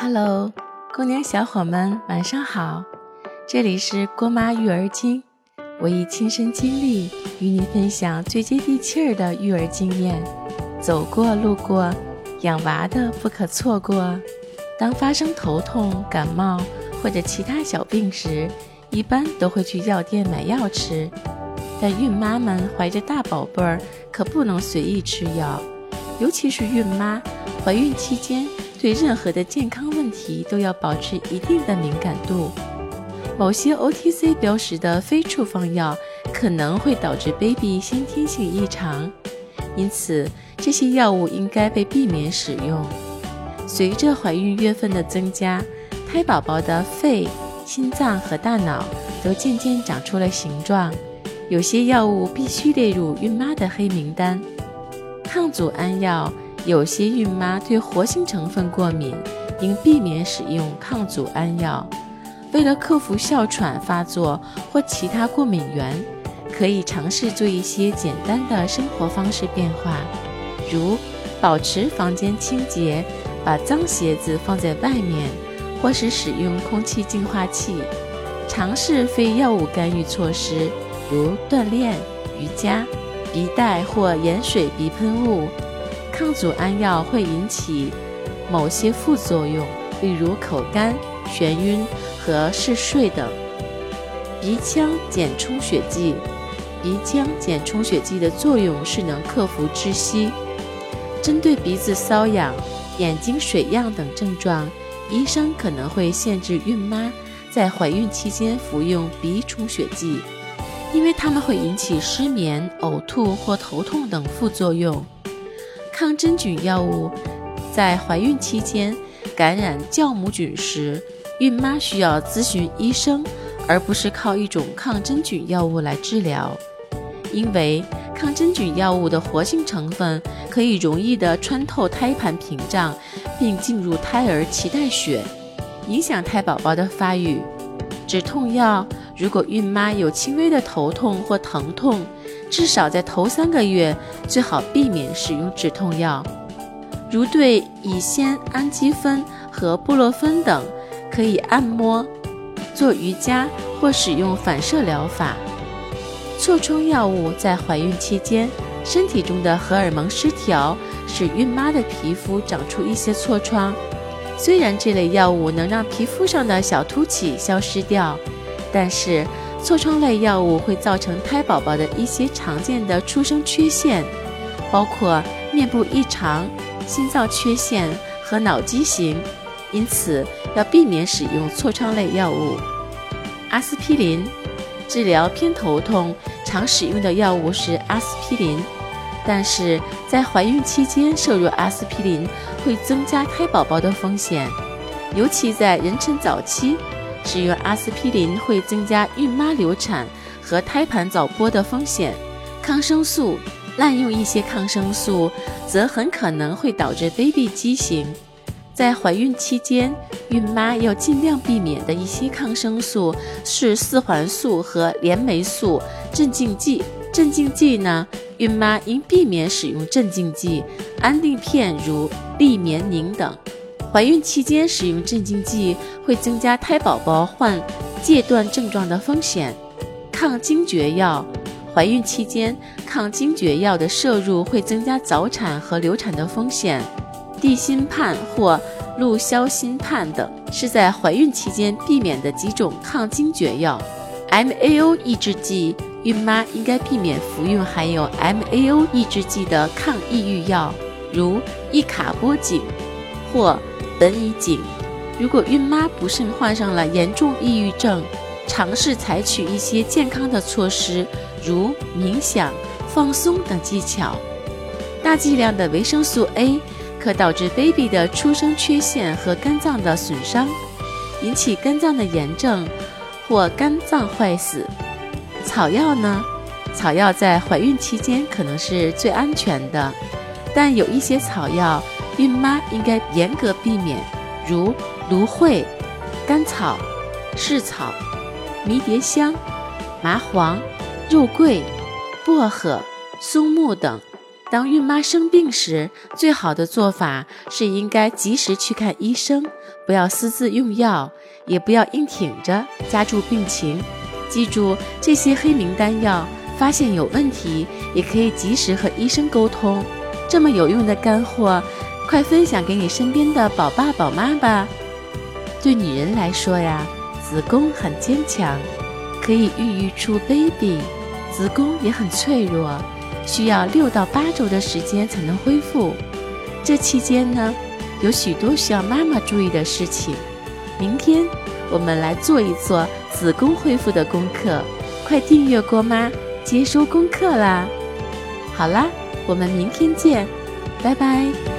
Hello，姑娘小伙们，晚上好！这里是郭妈育儿经，我以亲身经历与你分享最接地气儿的育儿经验。走过路过，养娃的不可错过。当发生头痛、感冒或者其他小病时，一般都会去药店买药吃。但孕妈们怀着大宝贝儿，可不能随意吃药，尤其是孕妈怀孕期间，对任何的健康问题都要保持一定的敏感度。某些 OTC 标识的非处方药可能会导致 baby 先天性异常，因此这些药物应该被避免使用。随着怀孕月份的增加，胎宝宝的肺、心脏和大脑都渐渐长出了形状。有些药物必须列入孕妈的黑名单。抗组胺药，有些孕妈对活性成分过敏，应避免使用抗组胺药。为了克服哮喘发作或其他过敏源，可以尝试做一些简单的生活方式变化，如保持房间清洁，把脏鞋子放在外面，或是使用空气净化器。尝试非药物干预措施。如锻炼、瑜伽、鼻带或盐水鼻喷雾，抗组胺药会引起某些副作用，例如口干、眩晕和嗜睡等。鼻腔减充血剂，鼻腔减充血剂的作用是能克服窒息。针对鼻子瘙痒、眼睛水样等症状，医生可能会限制孕妈在怀孕期间服用鼻充血剂。因为它们会引起失眠、呕吐或头痛等副作用。抗真菌药物在怀孕期间感染酵母菌时，孕妈需要咨询医生，而不是靠一种抗真菌药物来治疗。因为抗真菌药物的活性成分可以容易地穿透胎盘屏障，并进入胎儿脐带血，影响胎宝宝的发育。止痛药。如果孕妈有轻微的头痛或疼痛，至少在头三个月最好避免使用止痛药。如对乙酰氨基酚和布洛芬等，可以按摩、做瑜伽或使用反射疗法。痤疮药物在怀孕期间，身体中的荷尔蒙失调使孕妈的皮肤长出一些痤疮。虽然这类药物能让皮肤上的小凸起消失掉。但是，痤疮类药物会造成胎宝宝的一些常见的出生缺陷，包括面部异常、心脏缺陷和脑畸形，因此要避免使用痤疮类药物。阿司匹林治疗偏头痛常使用的药物是阿司匹林，但是在怀孕期间摄入阿司匹林会增加胎宝宝的风险，尤其在妊娠早期。使用阿司匹林会增加孕妈流产和胎盘早剥的风险。抗生素滥用一些抗生素，则很可能会导致 baby 畸形。在怀孕期间，孕妈要尽量避免的一些抗生素是四环素和链霉素、镇静剂。镇静剂呢，孕妈应避免使用镇静剂、安定片，如利眠宁等。怀孕期间使用镇静剂会增加胎宝宝患戒断症状的风险。抗惊厥药，怀孕期间抗惊厥药的摄入会增加早产和流产的风险。地心泮或氯硝辛泮等是在怀孕期间避免的几种抗惊厥药。MAO 抑制剂，孕妈应该避免服用含有 MAO 抑制剂的抗抑郁药，如异卡波丙或。本已紧。如果孕妈不慎患上了严重抑郁症，尝试采取一些健康的措施，如冥想、放松等技巧。大剂量的维生素 A 可导致 baby 的出生缺陷和肝脏的损伤，引起肝脏的炎症或肝脏坏死。草药呢？草药在怀孕期间可能是最安全的，但有一些草药。孕妈应该严格避免，如芦荟、甘草、柿草、迷迭香、麻黄、肉桂、薄荷、松木等。当孕妈生病时，最好的做法是应该及时去看医生，不要私自用药，也不要硬挺着加重病情。记住这些黑名单药，发现有问题也可以及时和医生沟通。这么有用的干货，快分享给你身边的宝爸宝妈吧！对女人来说呀，子宫很坚强，可以孕育出 baby，子宫也很脆弱。需要六到八周的时间才能恢复，这期间呢，有许多需要妈妈注意的事情。明天我们来做一做子宫恢复的功课，快订阅郭妈接收功课啦！好啦，我们明天见，拜拜。